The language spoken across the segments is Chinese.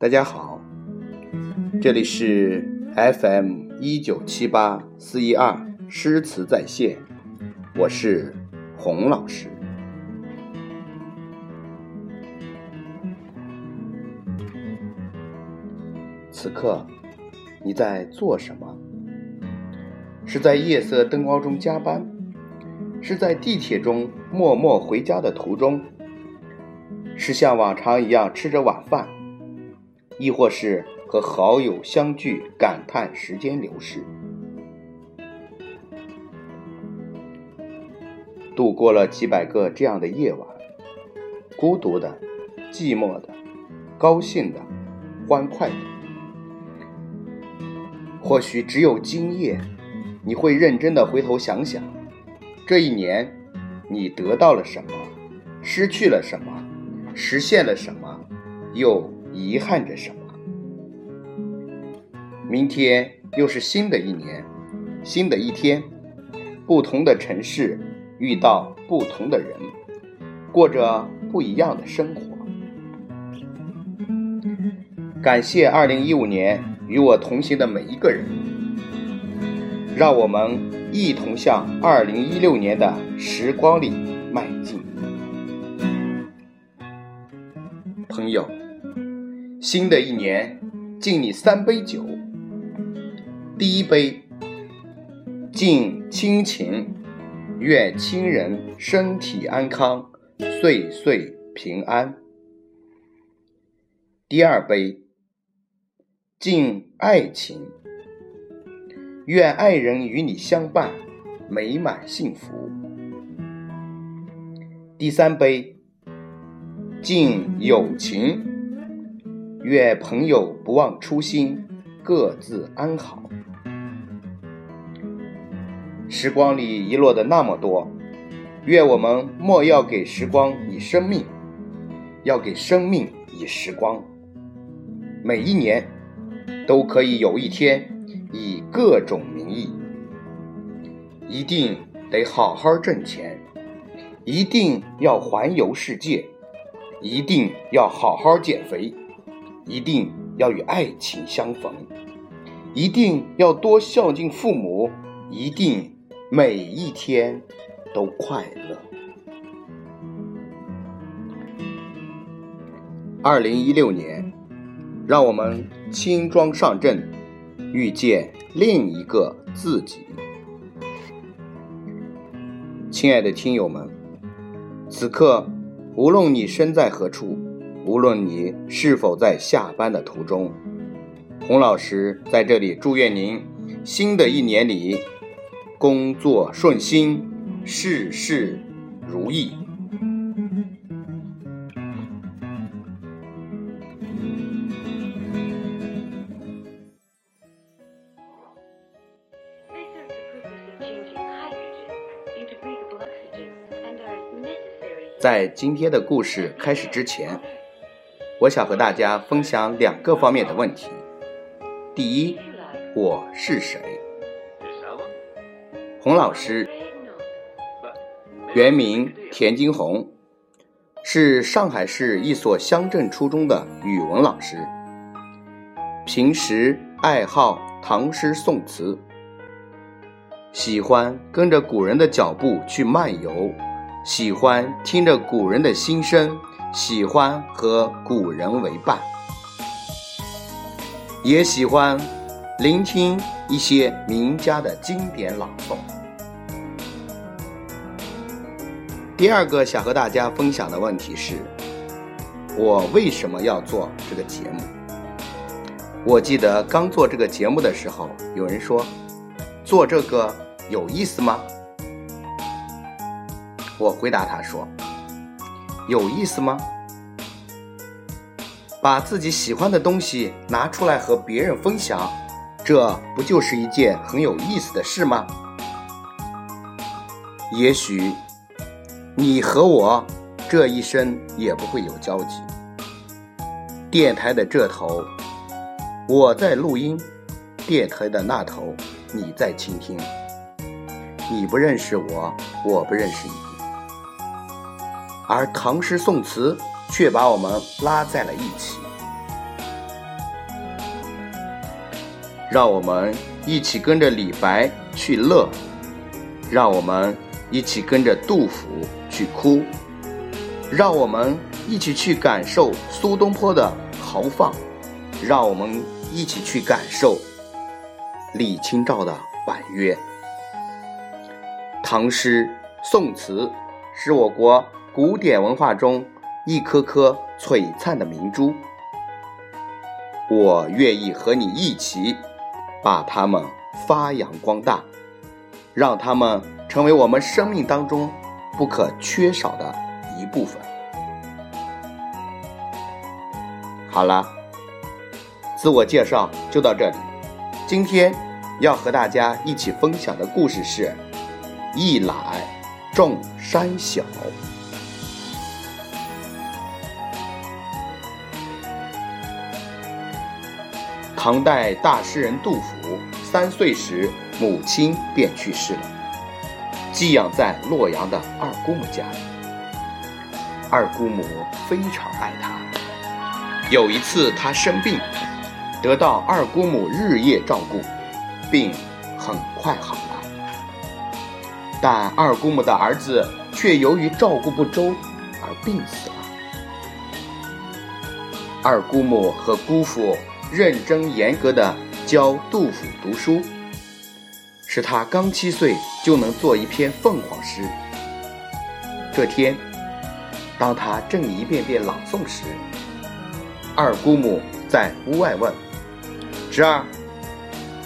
大家好，这里是 FM 一九七八四一二诗词在线，我是洪老师。此刻你在做什么？是在夜色灯光中加班，是在地铁中默默回家的途中，是像往常一样吃着晚饭。亦或是和好友相聚，感叹时间流逝，度过了几百个这样的夜晚，孤独的、寂寞的、高兴的、欢快的。或许只有今夜，你会认真的回头想想，这一年你得到了什么，失去了什么，实现了什么，又。遗憾着什么？明天又是新的一年，新的一天，不同的城市遇到不同的人，过着不一样的生活。感谢二零一五年与我同行的每一个人，让我们一同向二零一六年的时光里迈进，朋友。新的一年，敬你三杯酒。第一杯，敬亲情，愿亲人身体安康，岁岁平安。第二杯，敬爱情，愿爱人与你相伴，美满幸福。第三杯，敬友情。愿朋友不忘初心，各自安好。时光里遗落的那么多，愿我们莫要给时光以生命，要给生命以时光。每一年都可以有一天以各种名义，一定得好好挣钱，一定要环游世界，一定要好好减肥。一定要与爱情相逢，一定要多孝敬父母，一定每一天都快乐。二零一六年，让我们轻装上阵，遇见另一个自己。亲爱的听友们，此刻无论你身在何处。无论你是否在下班的途中，洪老师在这里祝愿您新的一年里工作顺心，事事如意。在今天的故事开始之前。我想和大家分享两个方面的问题。第一，我是谁？洪老师，原名田金红，是上海市一所乡镇初中的语文老师。平时爱好唐诗宋词，喜欢跟着古人的脚步去漫游，喜欢听着古人的心声。喜欢和古人为伴，也喜欢聆听一些名家的经典朗诵。第二个想和大家分享的问题是：我为什么要做这个节目？我记得刚做这个节目的时候，有人说：“做这个有意思吗？”我回答他说。有意思吗？把自己喜欢的东西拿出来和别人分享，这不就是一件很有意思的事吗？也许你和我这一生也不会有交集。电台的这头，我在录音；电台的那头，你在倾听。你不认识我，我不认识你。而唐诗宋词却把我们拉在了一起。让我们一起跟着李白去乐，让我们一起跟着杜甫去哭，让我们一起去感受苏东坡的豪放，让我们一起去感受李清照的婉约。唐诗、宋词是我国古典文化中一颗颗璀璨的明珠，我愿意和你一起。把它们发扬光大，让它们成为我们生命当中不可缺少的一部分。好了，自我介绍就到这里。今天要和大家一起分享的故事是《一览众山小》。唐代大诗人杜甫三岁时，母亲便去世了，寄养在洛阳的二姑母家。二姑母非常爱他。有一次他生病，得到二姑母日夜照顾，病很快好了。但二姑母的儿子却由于照顾不周而病死了。二姑母和姑父。认真严格的教杜甫读书，使他刚七岁就能做一篇凤凰诗。这天，当他正一遍遍朗诵时，二姑母在屋外问：“侄儿，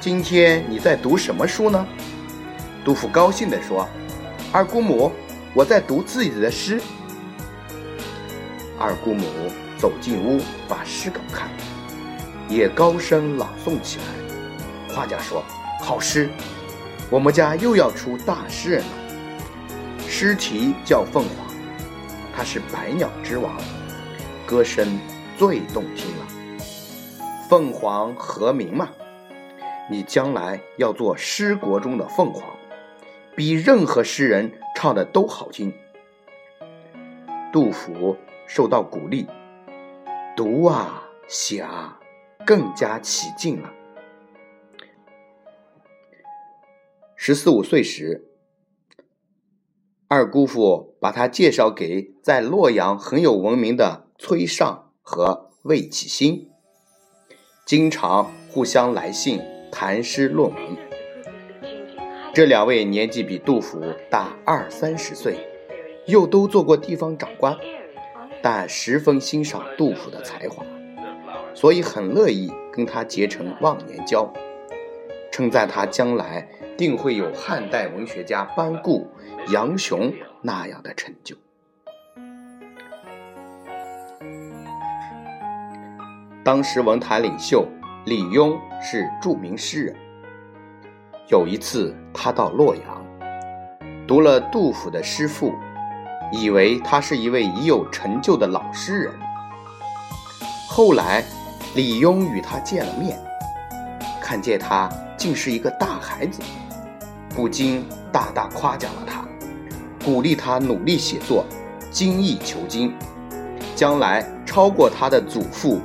今天你在读什么书呢？”杜甫高兴地说：“二姑母，我在读自己的诗。”二姑母走进屋，把诗稿看了。也高声朗诵起来。画家说：“好诗，我们家又要出大诗人了。”诗题叫《凤凰》，它是百鸟之王，歌声最动听了。凤凰和鸣嘛，你将来要做诗国中的凤凰，比任何诗人唱的都好听。杜甫受到鼓励，读啊写啊。更加起劲了。十四五岁时，二姑父把他介绍给在洛阳很有闻名的崔尚和魏启新，经常互相来信谈诗论文。这两位年纪比杜甫大二三十岁，又都做过地方长官，但十分欣赏杜甫的才华。所以很乐意跟他结成忘年交，称赞他将来定会有汉代文学家班固、杨雄那样的成就。当时文坛领袖李邕是著名诗人。有一次，他到洛阳，读了杜甫的诗赋，以为他是一位已有成就的老诗人。后来。李邕与他见了面，看见他竟是一个大孩子，不禁大大夸奖了他，鼓励他努力写作，精益求精，将来超过他的祖父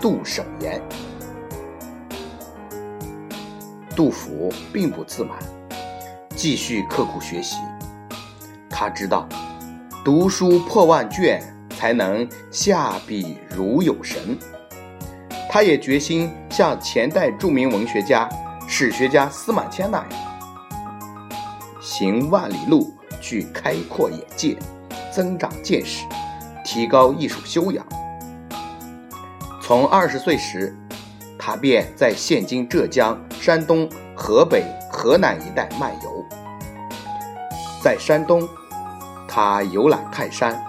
杜审言。杜甫并不自满，继续刻苦学习。他知道，读书破万卷，才能下笔如有神。他也决心像前代著名文学家、史学家司马迁那样，行万里路去开阔眼界、增长见识、提高艺术修养。从二十岁时，他便在现今浙江、山东、河北、河南一带漫游。在山东，他游览泰山，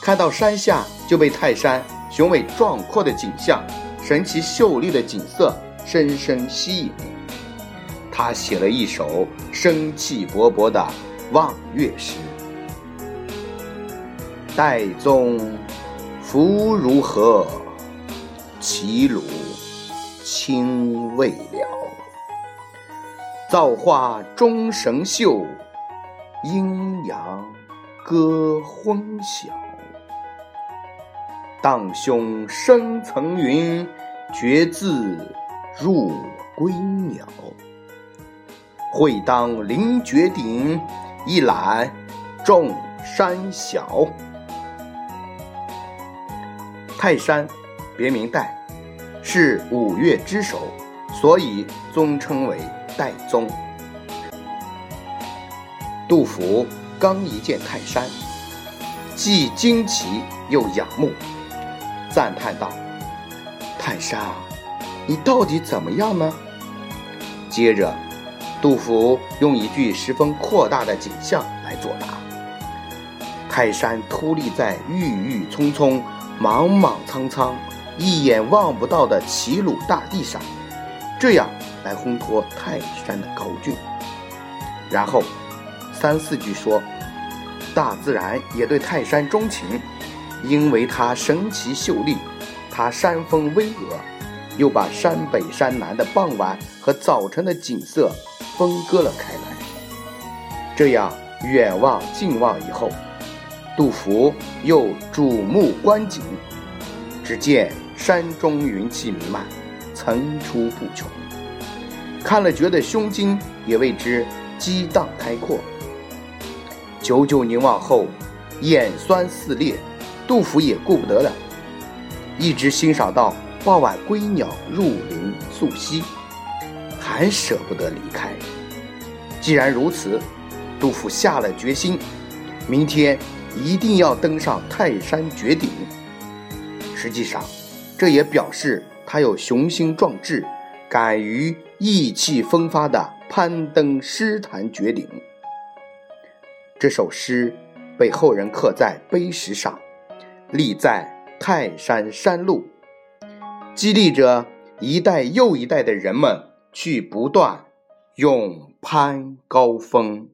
看到山下就被泰山雄伟壮阔的景象。神奇秀丽的景色深深吸引，他写了一首生气勃勃的望岳诗：“岱宗夫如何？齐鲁青未了。造化钟神秀，阴阳割昏晓。”荡胸生层云，决眦入归鸟。会当凌绝顶，一览众山小。泰山，别名岱，是五岳之首，所以尊称为岱宗。杜甫刚一见泰山，既惊奇又仰慕，赞叹道：“泰山啊，你到底怎么样呢？”接着，杜甫用一句十分扩大的景象来作答：“泰山突立在郁郁葱葱、莽莽苍苍、一眼望不到的齐鲁大地上，这样来烘托泰山的高峻。”然后。三四句说，大自然也对泰山钟情，因为它神奇秀丽，它山峰巍峨，又把山北山南的傍晚和早晨的景色分割了开来。这样远望近望以后，杜甫又瞩目观景，只见山中云气弥漫，层出不穷，看了觉得胸襟也为之激荡开阔。久久凝望后，眼酸似裂，杜甫也顾不得了，一直欣赏到傍晚归鸟入林宿息，还舍不得离开。既然如此，杜甫下了决心，明天一定要登上泰山绝顶。实际上，这也表示他有雄心壮志，敢于意气风发地攀登诗坛绝顶。这首诗被后人刻在碑石上，立在泰山山麓，激励着一代又一代的人们去不断勇攀高峰。